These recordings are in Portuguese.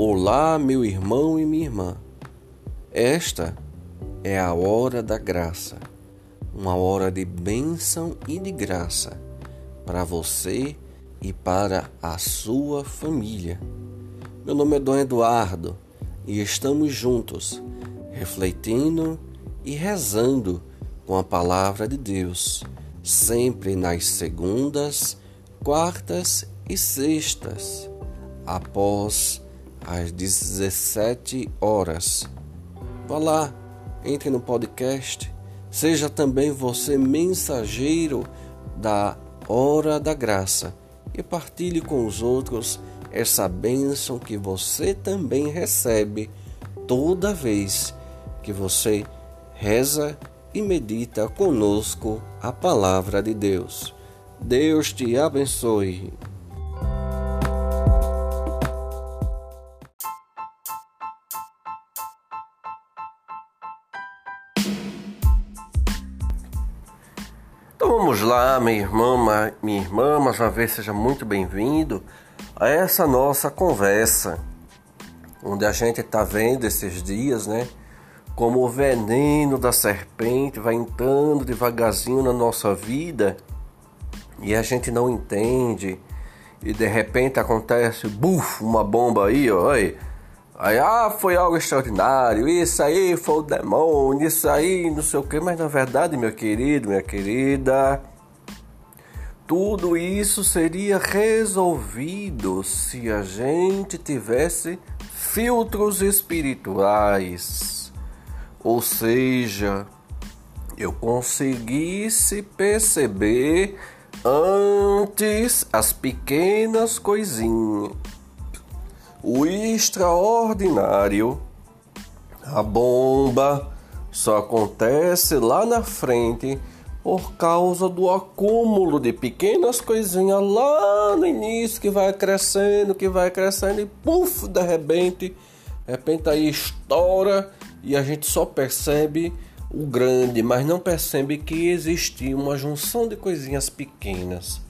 Olá, meu irmão e minha irmã. Esta é a hora da graça, uma hora de bênção e de graça para você e para a sua família. Meu nome é Dom Eduardo e estamos juntos, refletindo e rezando com a palavra de Deus, sempre nas segundas, quartas e sextas, após às 17 horas. Vá lá, entre no podcast, seja também você mensageiro da hora da graça e partilhe com os outros essa bênção que você também recebe toda vez que você reza e medita conosco a palavra de Deus. Deus te abençoe. Minha irmã, minha irmã, mais uma vez seja muito bem-vindo a essa nossa conversa, onde a gente está vendo esses dias, né, como o veneno da serpente vai entrando devagarzinho na nossa vida e a gente não entende e de repente acontece, buf, uma bomba aí, ó, aí, Aí, ah, foi algo extraordinário, isso aí foi o demônio, isso aí, não sei o que, mas na verdade, meu querido, minha querida, tudo isso seria resolvido se a gente tivesse filtros espirituais. Ou seja, eu conseguisse perceber antes as pequenas coisinhas o extraordinário, a bomba, só acontece lá na frente por causa do acúmulo de pequenas coisinhas lá no início que vai crescendo, que vai crescendo e puf, de repente, de repente aí estoura e a gente só percebe o grande, mas não percebe que existia uma junção de coisinhas pequenas.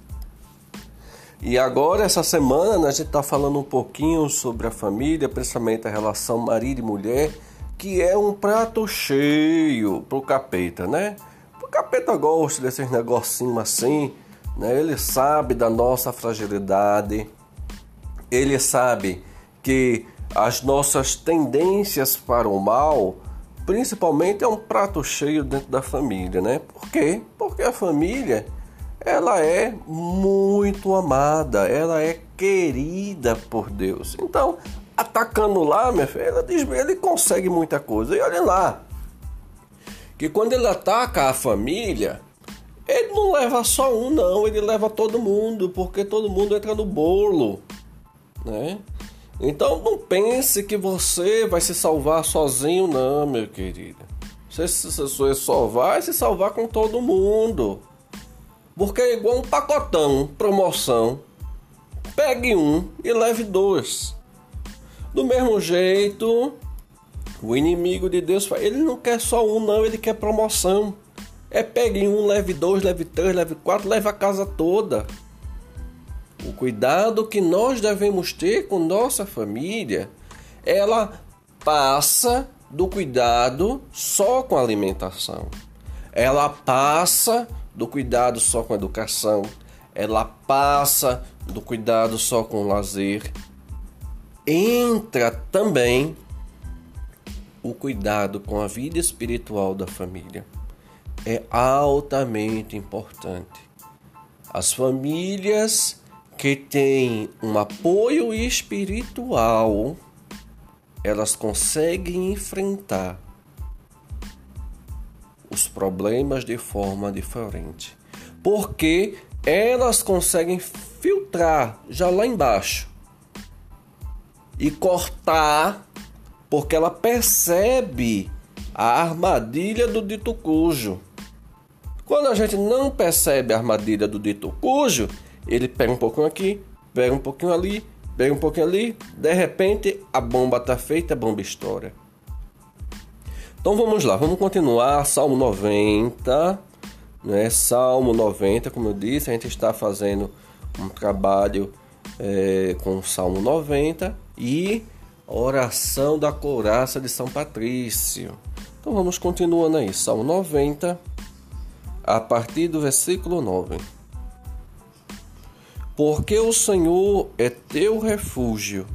E agora, essa semana, a gente está falando um pouquinho sobre a família, principalmente a relação marido e mulher, que é um prato cheio pro capeta, né? O capeta gosta desses negocinhos assim, né? Ele sabe da nossa fragilidade, ele sabe que as nossas tendências para o mal, principalmente é um prato cheio dentro da família, né? Por quê? Porque a família ela é muito amada, ela é querida por Deus. Então, atacando lá, minha filha, ele consegue muita coisa. E olha lá, que quando ele ataca a família, ele não leva só um, não, ele leva todo mundo, porque todo mundo entra no bolo, né? Então não pense que você vai se salvar sozinho, não, meu querido. Você, você só vai se salvar com todo mundo. Porque é igual um pacotão, promoção. Pegue um e leve dois. Do mesmo jeito, o inimigo de Deus, ele não quer só um, não, ele quer promoção. É pegue um, leve dois, leve três, leve quatro, leve a casa toda. O cuidado que nós devemos ter com nossa família, ela passa do cuidado só com alimentação. Ela passa do cuidado só com a educação, ela passa do cuidado só com o lazer. Entra também o cuidado com a vida espiritual da família. É altamente importante. As famílias que têm um apoio espiritual, elas conseguem enfrentar os problemas de forma diferente. Porque elas conseguem filtrar já lá embaixo e cortar, porque ela percebe a armadilha do dito cujo. Quando a gente não percebe a armadilha do dito cujo, ele pega um pouquinho aqui, pega um pouquinho ali, pega um pouquinho ali, de repente a bomba está feita, a bomba estoura. Então vamos lá, vamos continuar. Salmo 90, né? Salmo 90, como eu disse, a gente está fazendo um trabalho é, com o Salmo 90 e oração da couraça de São Patrício. Então vamos continuando aí, Salmo 90, a partir do versículo 9. Porque o Senhor é teu refúgio,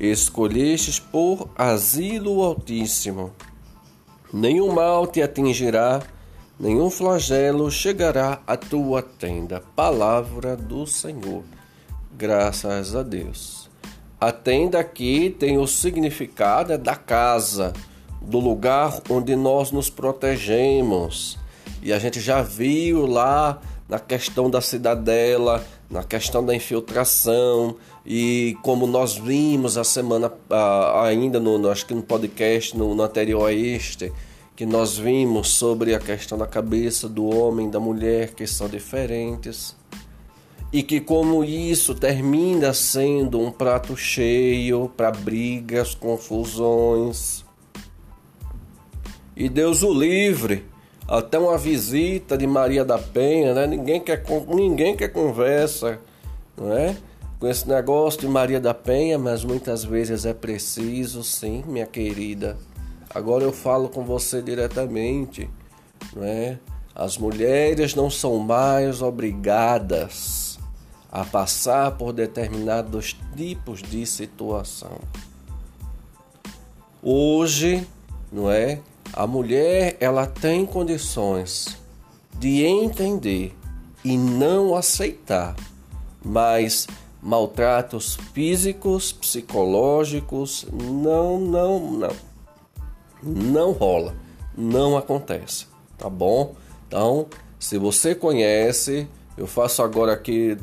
escolhestes por asilo altíssimo. Nenhum mal te atingirá, nenhum flagelo chegará à tua tenda. Palavra do Senhor. Graças a Deus. A tenda aqui tem o significado da casa, do lugar onde nós nos protegemos. E a gente já viu lá na questão da cidadela, na questão da infiltração e como nós vimos a semana ainda no, acho que no podcast no, no anterior a este que nós vimos sobre a questão da cabeça do homem e da mulher que são diferentes e que como isso termina sendo um prato cheio para brigas, confusões. E Deus o livre até uma visita de Maria da Penha, né? Ninguém quer, ninguém quer conversa, não é? Com esse negócio de Maria da Penha, mas muitas vezes é preciso, sim, minha querida. Agora eu falo com você diretamente, não é? As mulheres não são mais obrigadas a passar por determinados tipos de situação. Hoje, não é? A mulher ela tem condições de entender e não aceitar, mas maltratos físicos, psicológicos não, não, não, não rola, não acontece, tá bom? Então, se você conhece, eu faço agora aqui,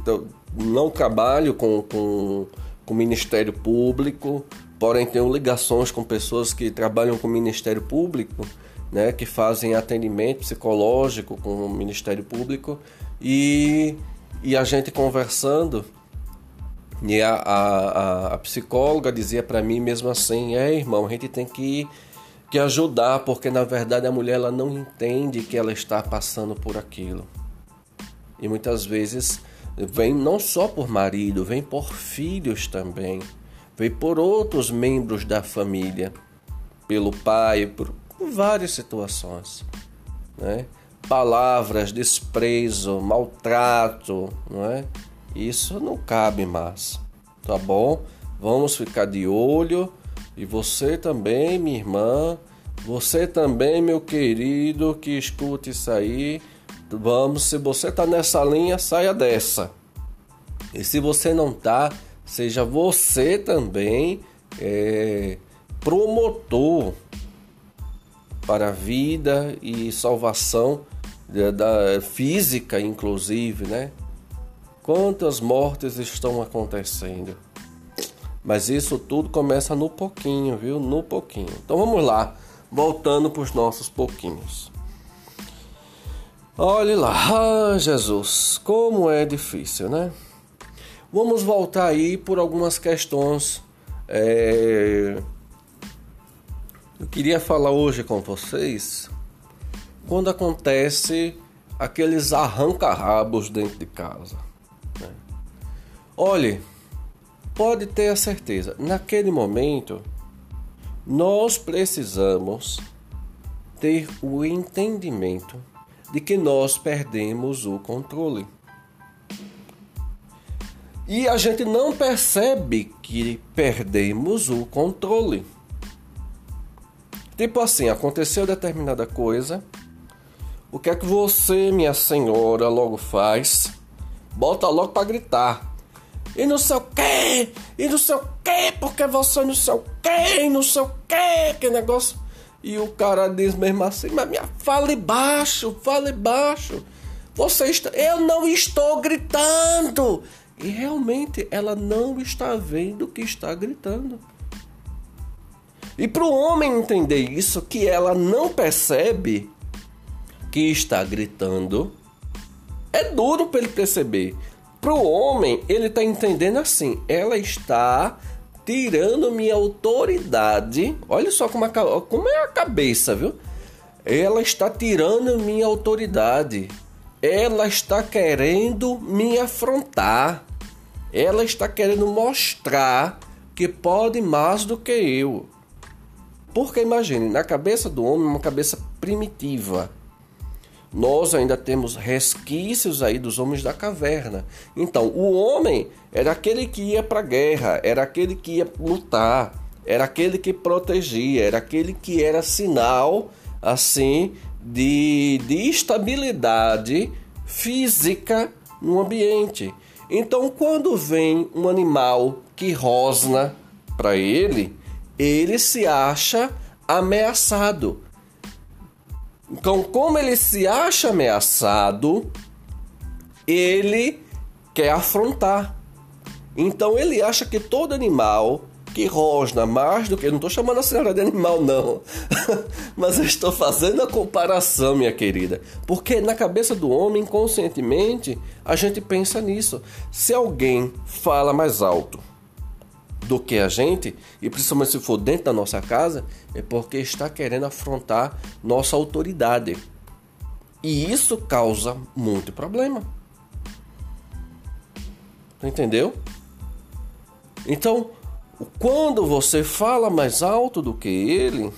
não trabalho com, com, com o Ministério Público, porém tenho ligações com pessoas que trabalham com o Ministério Público, né, que fazem atendimento psicológico com o Ministério Público e, e a gente conversando e a, a, a psicóloga dizia para mim mesmo assim, é irmão, a gente tem que, que ajudar porque na verdade a mulher ela não entende que ela está passando por aquilo e muitas vezes vem não só por marido, vem por filhos também veio por outros membros da família, pelo pai, por, várias situações. Né? Palavras, desprezo, maltrato, não é? Isso não cabe mais, tá bom? Vamos ficar de olho e você também, minha irmã, você também, meu querido, que escute isso aí. Vamos, se você tá nessa linha, saia dessa. E se você não tá, seja você também é, promotor para a vida e salvação da, da física, inclusive, né? Quantas mortes estão acontecendo? Mas isso tudo começa no pouquinho, viu? No pouquinho. Então vamos lá, voltando para os nossos pouquinhos. Olhe lá, ah, Jesus, como é difícil, né? Vamos voltar aí por algumas questões. É... Eu queria falar hoje com vocês quando acontece aqueles arranca-rabos dentro de casa. Né? Olhe, pode ter a certeza, naquele momento nós precisamos ter o entendimento de que nós perdemos o controle. E a gente não percebe que perdemos o controle. Tipo assim, aconteceu determinada coisa. O que é que você, minha senhora, logo faz? Bota logo para gritar. E não sei o que, e não sei o que, porque você não sei o que, e não sei o que, que negócio. E o cara diz mesmo assim, mas minha, fale baixo, fale baixo. Você está, eu não estou gritando. E realmente ela não está vendo que está gritando. E para o homem entender isso, que ela não percebe que está gritando, é duro para ele perceber. Para o homem, ele está entendendo assim: ela está tirando minha autoridade. Olha só como, a, como é a cabeça, viu? Ela está tirando minha autoridade ela está querendo me afrontar. Ela está querendo mostrar que pode mais do que eu. Porque imagine, na cabeça do homem, uma cabeça primitiva. Nós ainda temos resquícios aí dos homens da caverna. Então, o homem era aquele que ia para a guerra, era aquele que ia lutar, era aquele que protegia, era aquele que era sinal assim de, de estabilidade física no ambiente. Então, quando vem um animal que rosna para ele, ele se acha ameaçado. Então, como ele se acha ameaçado, ele quer afrontar. Então, ele acha que todo animal que rosna mais do que. Não estou chamando a senhora de animal, não. Mas eu estou fazendo a comparação, minha querida. Porque na cabeça do homem, inconscientemente, a gente pensa nisso. Se alguém fala mais alto do que a gente, e principalmente se for dentro da nossa casa, é porque está querendo afrontar nossa autoridade. E isso causa muito problema. Entendeu? Então, quando você fala mais alto do que ele,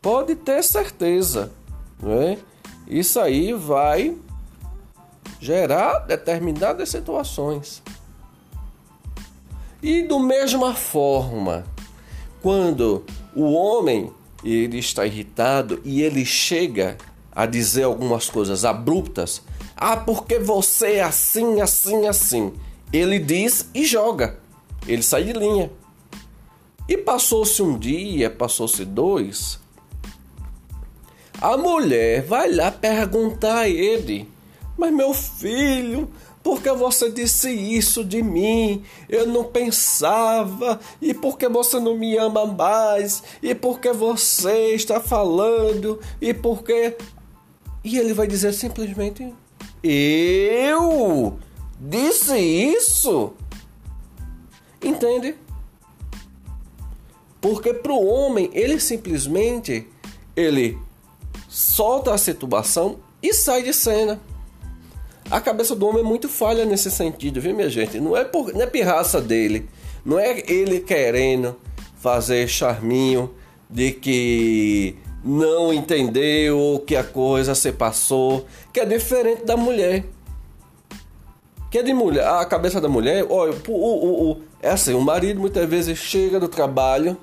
pode ter certeza, né? Isso aí vai gerar determinadas situações. E do mesma forma, quando o homem ele está irritado e ele chega a dizer algumas coisas abruptas, ah, porque você é assim, assim, assim. Ele diz e joga. Ele sai de linha. E passou-se um dia, passou-se dois. A mulher vai lá perguntar a ele: Mas meu filho, por que você disse isso de mim? Eu não pensava. E por que você não me ama mais? E por que você está falando? E por que. E ele vai dizer simplesmente: Eu disse isso? Entende? Porque para o homem, ele simplesmente ele solta a situação e sai de cena. A cabeça do homem é muito falha nesse sentido, viu, minha gente? Não é, por, não é pirraça dele, não é ele querendo fazer charminho de que não entendeu que a coisa se passou, que é diferente da mulher. Que é de mulher, a cabeça da mulher, olha, o, o, o, é assim, o marido muitas vezes chega do trabalho.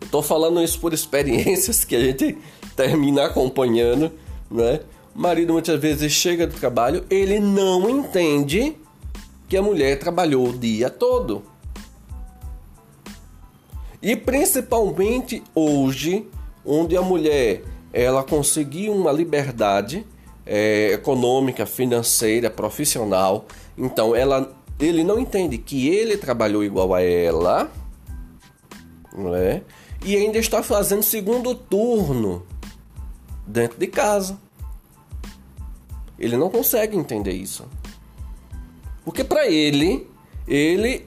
Eu tô falando isso por experiências que a gente termina acompanhando, né? Marido muitas vezes chega do trabalho, ele não entende que a mulher trabalhou o dia todo. E principalmente hoje, onde a mulher ela conseguiu uma liberdade é, econômica, financeira, profissional, então ela ele não entende que ele trabalhou igual a ela, não é? E ainda está fazendo segundo turno dentro de casa. Ele não consegue entender isso. Porque para ele, ele,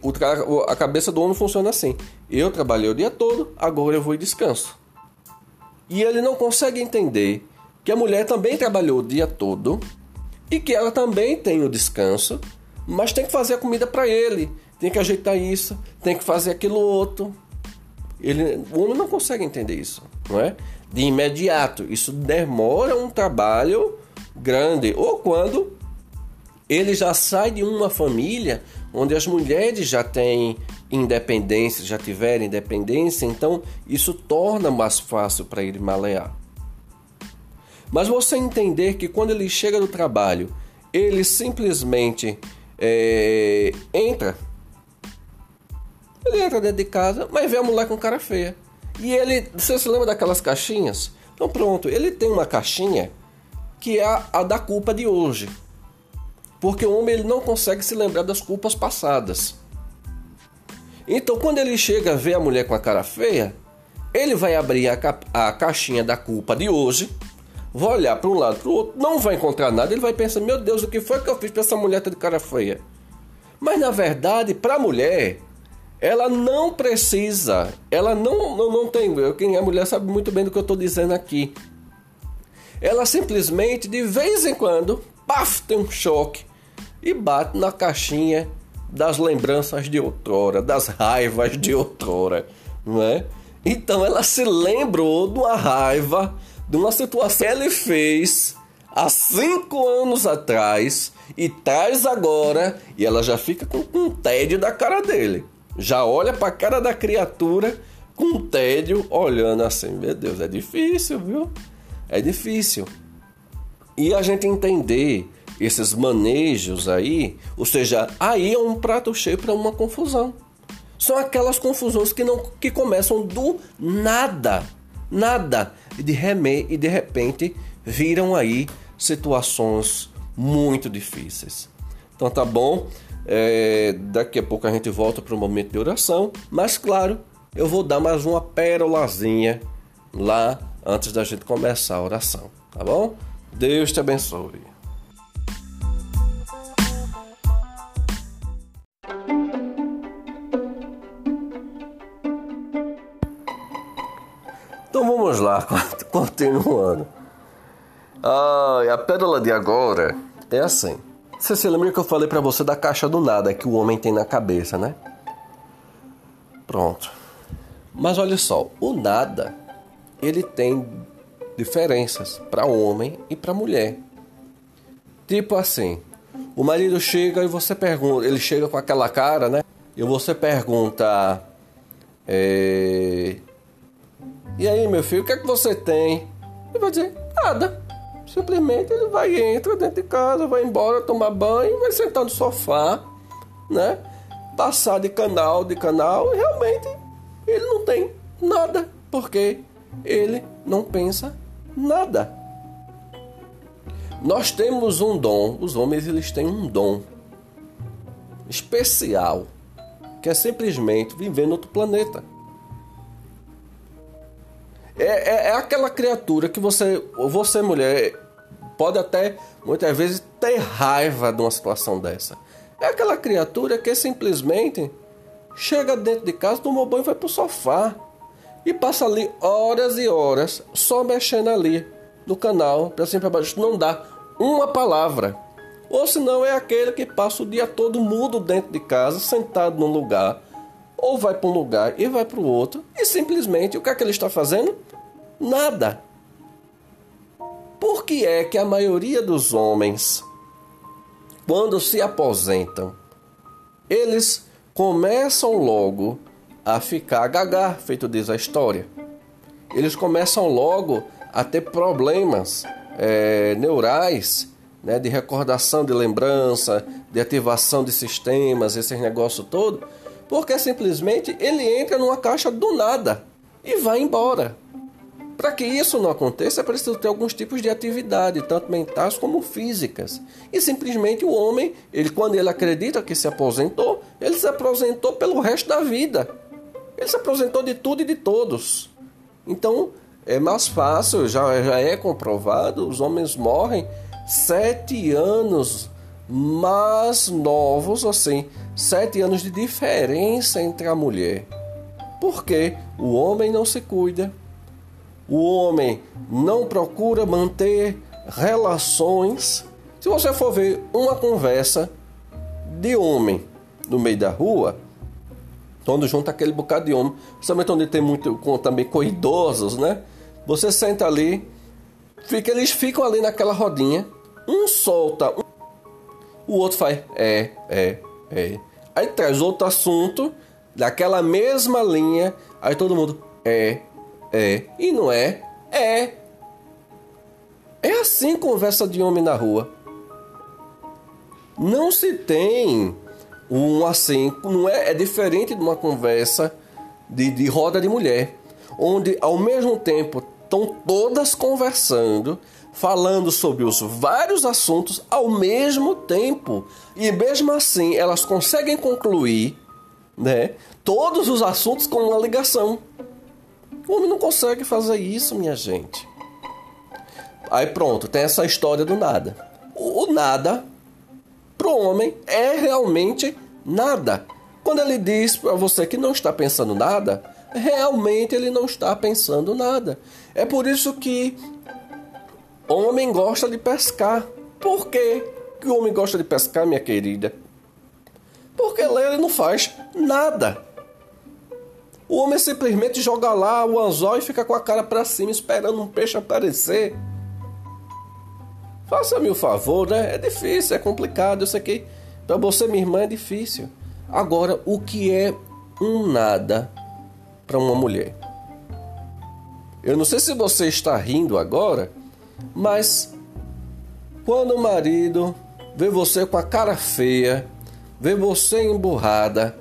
a cabeça do homem funciona assim: eu trabalhei o dia todo, agora eu vou e descanso. E ele não consegue entender que a mulher também trabalhou o dia todo e que ela também tem o descanso mas tem que fazer a comida para ele, tem que ajeitar isso, tem que fazer aquilo outro. Ele, o homem não consegue entender isso, não é? De imediato, isso demora um trabalho grande. Ou quando ele já sai de uma família onde as mulheres já têm independência, já tiveram independência, então isso torna mais fácil para ele malear. Mas você entender que quando ele chega do trabalho, ele simplesmente é, entra. Ele entra dentro de casa, mas vê a mulher com cara feia. E ele, você se lembra daquelas caixinhas? Então pronto, ele tem uma caixinha que é a, a da culpa de hoje. Porque o homem ele não consegue se lembrar das culpas passadas. Então quando ele chega a ver a mulher com a cara feia, ele vai abrir a, a caixinha da culpa de hoje vai olhar para um lado para o outro, não vai encontrar nada, ele vai pensar: meu Deus, o que foi que eu fiz para essa mulher ter de cara feia? Mas na verdade, para a mulher, ela não precisa, ela não, não, não tem. Quem é mulher sabe muito bem do que eu estou dizendo aqui. Ela simplesmente, de vez em quando, paf, tem um choque e bate na caixinha das lembranças de outrora, das raivas de outrora, não é? Então ela se lembrou de uma raiva, de uma situação que ele fez há cinco anos atrás e traz agora e ela já fica com um tédio da cara dele. Já olha para a cara da criatura com tédio, olhando assim, meu Deus, é difícil, viu? É difícil. E a gente entender esses manejos aí, ou seja, aí é um prato cheio para uma confusão. São aquelas confusões que não que começam do nada, nada e de reme, e de repente viram aí situações muito difíceis. Então tá bom. É, daqui a pouco a gente volta para o momento de oração, mas claro, eu vou dar mais uma pérolazinha lá antes da gente começar a oração, tá bom? Deus te abençoe. Então vamos lá, continuando. Ah, a pérola de agora é assim. Você se lembra que eu falei para você da caixa do nada que o homem tem na cabeça, né? Pronto. Mas olha só, o nada ele tem diferenças para homem e para mulher. Tipo assim, o marido chega e você pergunta, ele chega com aquela cara, né? E você pergunta, é... e aí meu filho, o que é que você tem? Ele vai dizer nada. Simplesmente ele vai entra dentro de casa, vai embora tomar banho, vai sentar no sofá, né? Passar de canal de canal e realmente ele não tem nada, porque ele não pensa nada. Nós temos um dom, os homens eles têm um dom especial, que é simplesmente viver no outro planeta. É, é, é, aquela criatura que você, você mulher, pode até muitas vezes ter raiva de uma situação dessa. É aquela criatura que simplesmente chega dentro de casa, toma banho e vai pro sofá e passa ali horas e horas só mexendo ali no canal, para cima para baixo, não dá uma palavra. Ou se não é aquele que passa o dia todo mudo dentro de casa, sentado num lugar, ou vai para um lugar e vai para o outro, e simplesmente o que é que ele está fazendo? Nada. Por que é que a maioria dos homens, quando se aposentam, eles começam logo a ficar gaga, feito diz a história. Eles começam logo a ter problemas é, neurais, né, de recordação de lembrança, de ativação de sistemas, esses negócios todo, porque simplesmente ele entra numa caixa do nada e vai embora. Para que isso não aconteça, é preciso ter alguns tipos de atividade, tanto mentais como físicas. E simplesmente o homem, ele quando ele acredita que se aposentou, ele se aposentou pelo resto da vida. Ele se aposentou de tudo e de todos. Então é mais fácil, já, já é comprovado, os homens morrem sete anos mais novos, assim, sete anos de diferença entre a mulher. Porque o homem não se cuida, o homem não procura manter relações. Se você for ver uma conversa de homem no meio da rua, quando junta aquele bocado de homem, principalmente onde tem muito com, também com idosos, né? Você senta ali, fica, eles ficam ali naquela rodinha, um solta, um, o outro faz é, é, é. Aí traz outro assunto, daquela mesma linha, aí todo mundo é, é, e não é, é. É assim conversa de homem na rua. Não se tem um assim, não é, é diferente de uma conversa de, de roda de mulher, onde ao mesmo tempo estão todas conversando, falando sobre os vários assuntos ao mesmo tempo. E mesmo assim, elas conseguem concluir, né, todos os assuntos com uma ligação. O homem não consegue fazer isso, minha gente. Aí pronto, tem essa história do nada. O, o nada para o homem é realmente nada. Quando ele diz para você que não está pensando nada, realmente ele não está pensando nada. É por isso que homem gosta de pescar. Por quê que o homem gosta de pescar, minha querida? Porque lá ele não faz nada. O homem simplesmente joga lá o anzol e fica com a cara para cima esperando um peixe aparecer. Faça-me o favor, né? É difícil, é complicado, sei que para você, minha irmã, é difícil. Agora, o que é um nada para uma mulher? Eu não sei se você está rindo agora, mas quando o marido vê você com a cara feia, vê você emburrada,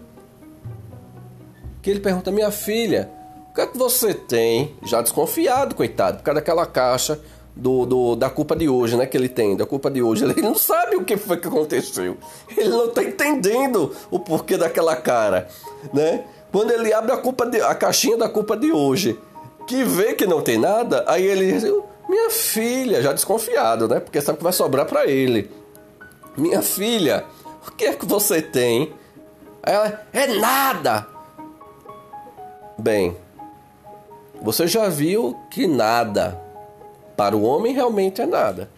que ele pergunta: Minha filha, o que é que você tem? Já desconfiado, coitado, por causa daquela caixa do, do, da culpa de hoje, né? Que ele tem, da culpa de hoje. Ele não sabe o que foi que aconteceu. Ele não está entendendo o porquê daquela cara, né? Quando ele abre a, culpa de, a caixinha da culpa de hoje, que vê que não tem nada, aí ele diz: Minha filha, já desconfiado, né? Porque sabe que vai sobrar para ele. Minha filha, o que é que você tem? Aí ela: É nada. Bem, você já viu que nada para o homem realmente é nada.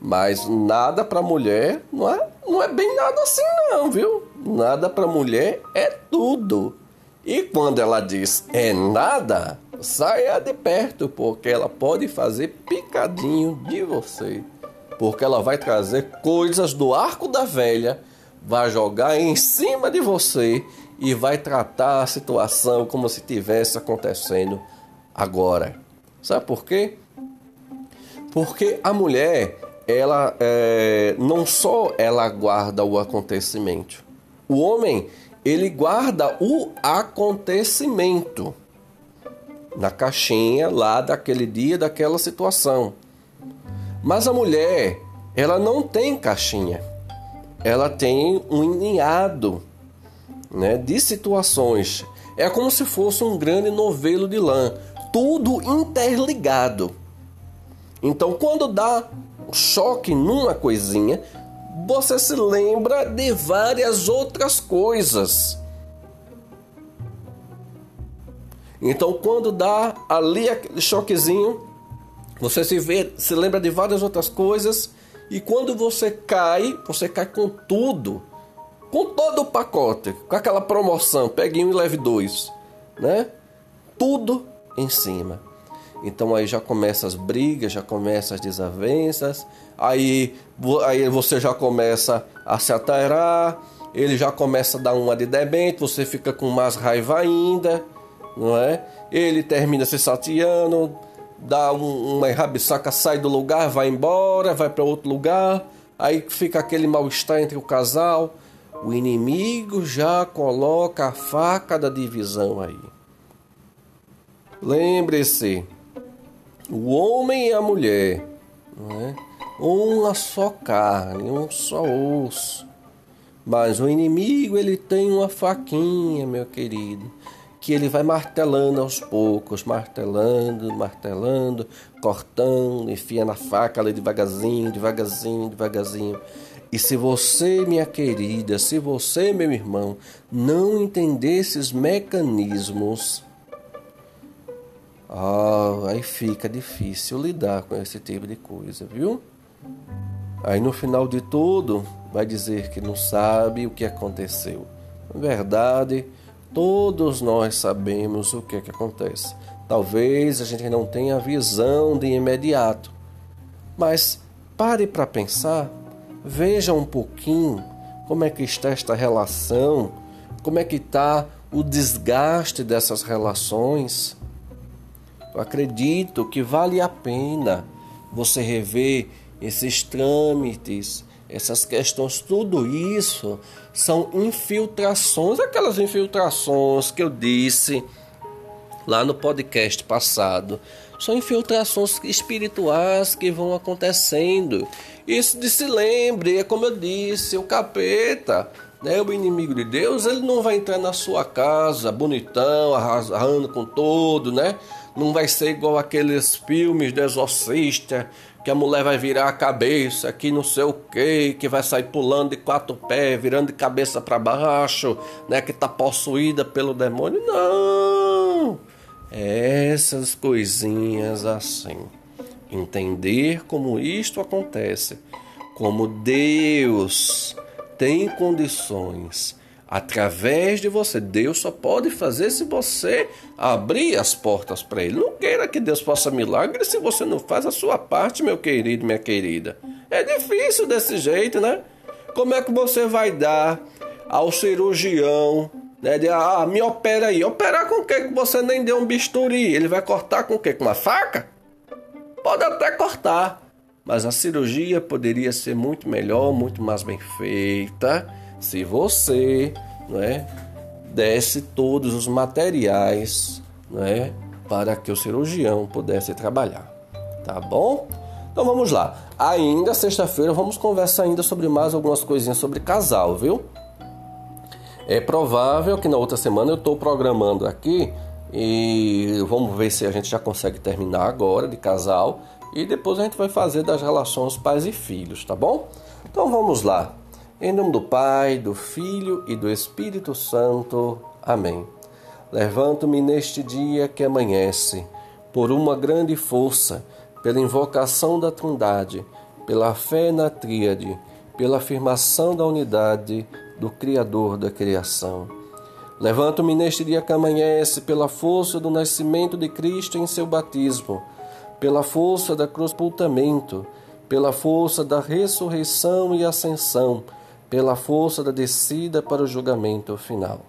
Mas nada para a mulher não é, não é bem nada assim não, viu? Nada para a mulher é tudo. E quando ela diz é nada, saia de perto, porque ela pode fazer picadinho de você. Porque ela vai trazer coisas do arco da velha, vai jogar em cima de você e vai tratar a situação como se tivesse acontecendo agora. Sabe por quê? Porque a mulher, ela é, não só ela guarda o acontecimento. O homem, ele guarda o acontecimento na caixinha lá daquele dia, daquela situação. Mas a mulher, ela não tem caixinha. Ela tem um ninhado né, de situações. É como se fosse um grande novelo de lã, tudo interligado. Então, quando dá choque numa coisinha, você se lembra de várias outras coisas. Então, quando dá ali aquele choquezinho, você se vê, se lembra de várias outras coisas, e quando você cai, você cai com tudo com todo o pacote, com aquela promoção, pegue um e leve dois, né? Tudo em cima. Então aí já começa as brigas, já começa as desavenças, aí, aí você já começa a se atairar, ele já começa a dar uma de debente, você fica com mais raiva ainda, não é? Ele termina se sateando, dá um, uma rabisaca, sai do lugar, vai embora, vai para outro lugar, aí fica aquele mal-estar entre o casal o inimigo já coloca a faca da divisão aí. Lembre-se, o homem e a mulher, não é? uma só carne, um só osso. Mas o inimigo ele tem uma faquinha, meu querido, que ele vai martelando aos poucos, martelando, martelando, cortando, enfia na faca ali devagarzinho, devagarzinho, devagarzinho. E se você, minha querida, se você, meu irmão, não entender esses mecanismos, ah, aí fica difícil lidar com esse tipo de coisa, viu? Aí no final de tudo, vai dizer que não sabe o que aconteceu. Na verdade, todos nós sabemos o que é que acontece. Talvez a gente não tenha visão de imediato, mas pare para pensar Veja um pouquinho como é que está esta relação, como é que está o desgaste dessas relações. Eu acredito que vale a pena você rever esses trâmites, essas questões, tudo isso são infiltrações, aquelas infiltrações que eu disse lá no podcast passado. São infiltrações espirituais que vão acontecendo isso de se lembre, é como eu disse, o capeta, né, o inimigo de Deus, ele não vai entrar na sua casa bonitão, arrasando com todo, né? Não vai ser igual aqueles filmes de exorcista, que a mulher vai virar a cabeça, que não sei o que, que vai sair pulando de quatro pés, virando de cabeça para baixo, né? Que tá possuída pelo demônio. Não! Essas coisinhas assim entender como isto acontece, como Deus tem condições através de você. Deus só pode fazer se você abrir as portas para Ele. Não queira que Deus faça milagre se você não faz a sua parte, meu querido, minha querida. É difícil desse jeito, né? Como é que você vai dar ao cirurgião, né? De, ah, me opera aí. Operar com o que? Você nem deu um bisturi. Ele vai cortar com o que? Com uma faca? Pode até cortar. Mas a cirurgia poderia ser muito melhor, muito mais bem feita se você né, desse todos os materiais né, para que o cirurgião pudesse trabalhar. Tá bom? Então vamos lá. Ainda sexta-feira vamos conversar ainda sobre mais algumas coisinhas sobre casal, viu? É provável que na outra semana eu estou programando aqui e vamos ver se a gente já consegue terminar agora de casal e depois a gente vai fazer das relações pais e filhos, tá bom? Então vamos lá. Em nome do Pai, do Filho e do Espírito Santo. Amém. Levanto-me neste dia que amanhece, por uma grande força, pela invocação da Trindade, pela fé na Tríade, pela afirmação da unidade do Criador da criação. Levanto-me neste dia que amanhece, pela força do nascimento de Cristo em seu batismo, pela força da cruz pultamento, pela força da ressurreição e ascensão pela força da descida para o julgamento final.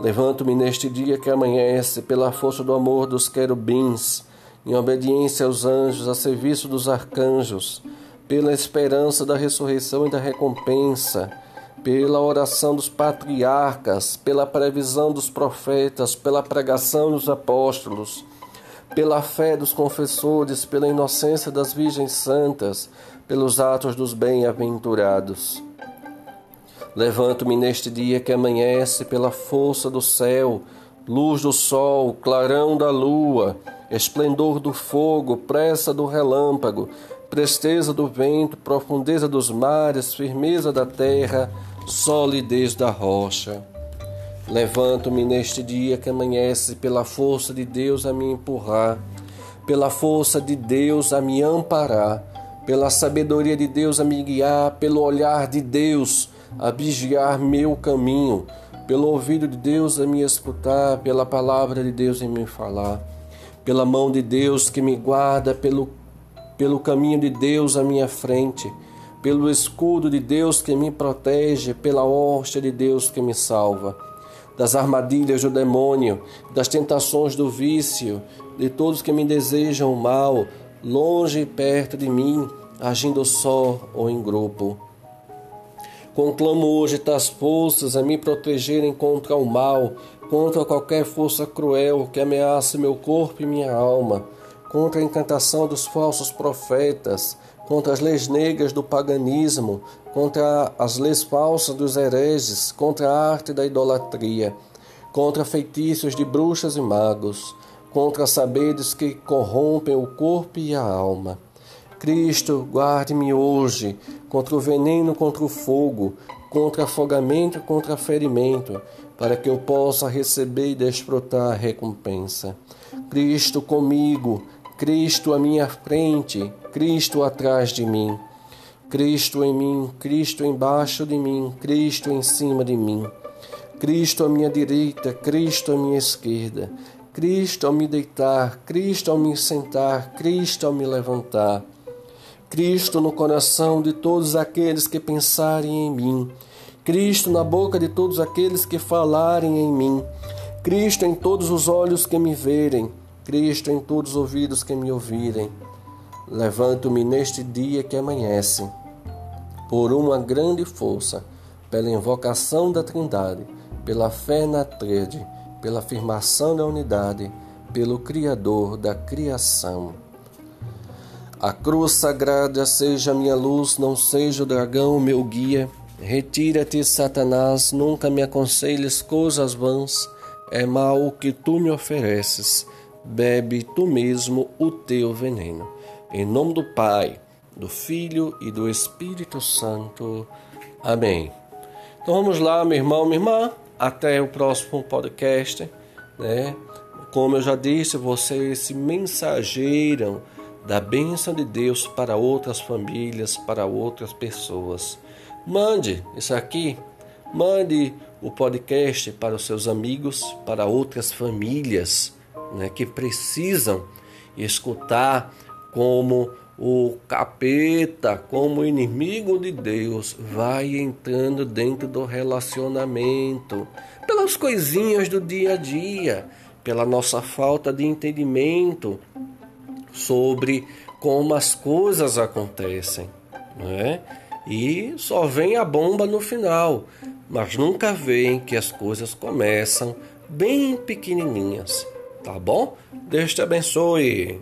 Levanto-me neste dia que amanhece, pela força do amor dos querubins, em obediência aos anjos, a serviço dos arcanjos, pela esperança da ressurreição e da recompensa, pela oração dos patriarcas, pela previsão dos profetas, pela pregação dos apóstolos, pela fé dos confessores, pela inocência das virgens santas, pelos atos dos bem-aventurados Levanto-me neste dia que amanhece pela força do céu, luz do sol, clarão da lua, esplendor do fogo, pressa do relâmpago, presteza do vento, profundeza dos mares, firmeza da terra, solidez da rocha. Levanto-me neste dia que amanhece pela força de Deus a me empurrar, pela força de Deus a me amparar, pela sabedoria de Deus a me guiar, pelo olhar de Deus a vigiar meu caminho, pelo ouvido de Deus a me escutar, pela palavra de Deus em me falar, pela mão de Deus que me guarda, pelo, pelo caminho de Deus à minha frente, pelo escudo de Deus que me protege, pela hóstia de Deus que me salva, das armadilhas do demônio, das tentações do vício, de todos que me desejam mal, longe e perto de mim, agindo só ou em grupo. Conclamo hoje tais forças a me protegerem contra o mal, contra qualquer força cruel que ameace meu corpo e minha alma, contra a encantação dos falsos profetas, contra as leis negras do paganismo, contra as leis falsas dos hereges, contra a arte da idolatria, contra feitiços de bruxas e magos, contra saberes que corrompem o corpo e a alma Cristo, guarde-me hoje contra o veneno, contra o fogo, contra afogamento, contra ferimento, para que eu possa receber e desfrutar a recompensa. Cristo comigo, Cristo à minha frente, Cristo atrás de mim. Cristo em mim, Cristo embaixo de mim, Cristo em cima de mim. Cristo à minha direita, Cristo à minha esquerda. Cristo ao me deitar, Cristo ao me sentar, Cristo ao me levantar. Cristo no coração de todos aqueles que pensarem em mim, Cristo na boca de todos aqueles que falarem em mim, Cristo em todos os olhos que me verem, Cristo em todos os ouvidos que me ouvirem. Levanto-me neste dia que amanhece, por uma grande força, pela invocação da Trindade, pela fé na trede, pela afirmação da unidade, pelo Criador da criação. A cruz sagrada seja minha luz, não seja o dragão meu guia. Retira-te, Satanás, nunca me aconselhes coisas vãs. É mal o que tu me ofereces. Bebe tu mesmo o teu veneno. Em nome do Pai, do Filho e do Espírito Santo. Amém. Então vamos lá, meu irmão, minha irmã. Até o próximo podcast. Né? Como eu já disse, vocês se mensageiram da bênção de Deus para outras famílias, para outras pessoas. Mande isso aqui, mande o podcast para os seus amigos, para outras famílias né, que precisam escutar como o capeta, como inimigo de Deus, vai entrando dentro do relacionamento, pelas coisinhas do dia a dia, pela nossa falta de entendimento sobre como as coisas acontecem, né? E só vem a bomba no final, mas nunca vem que as coisas começam bem pequenininhas, tá bom? Deus te abençoe.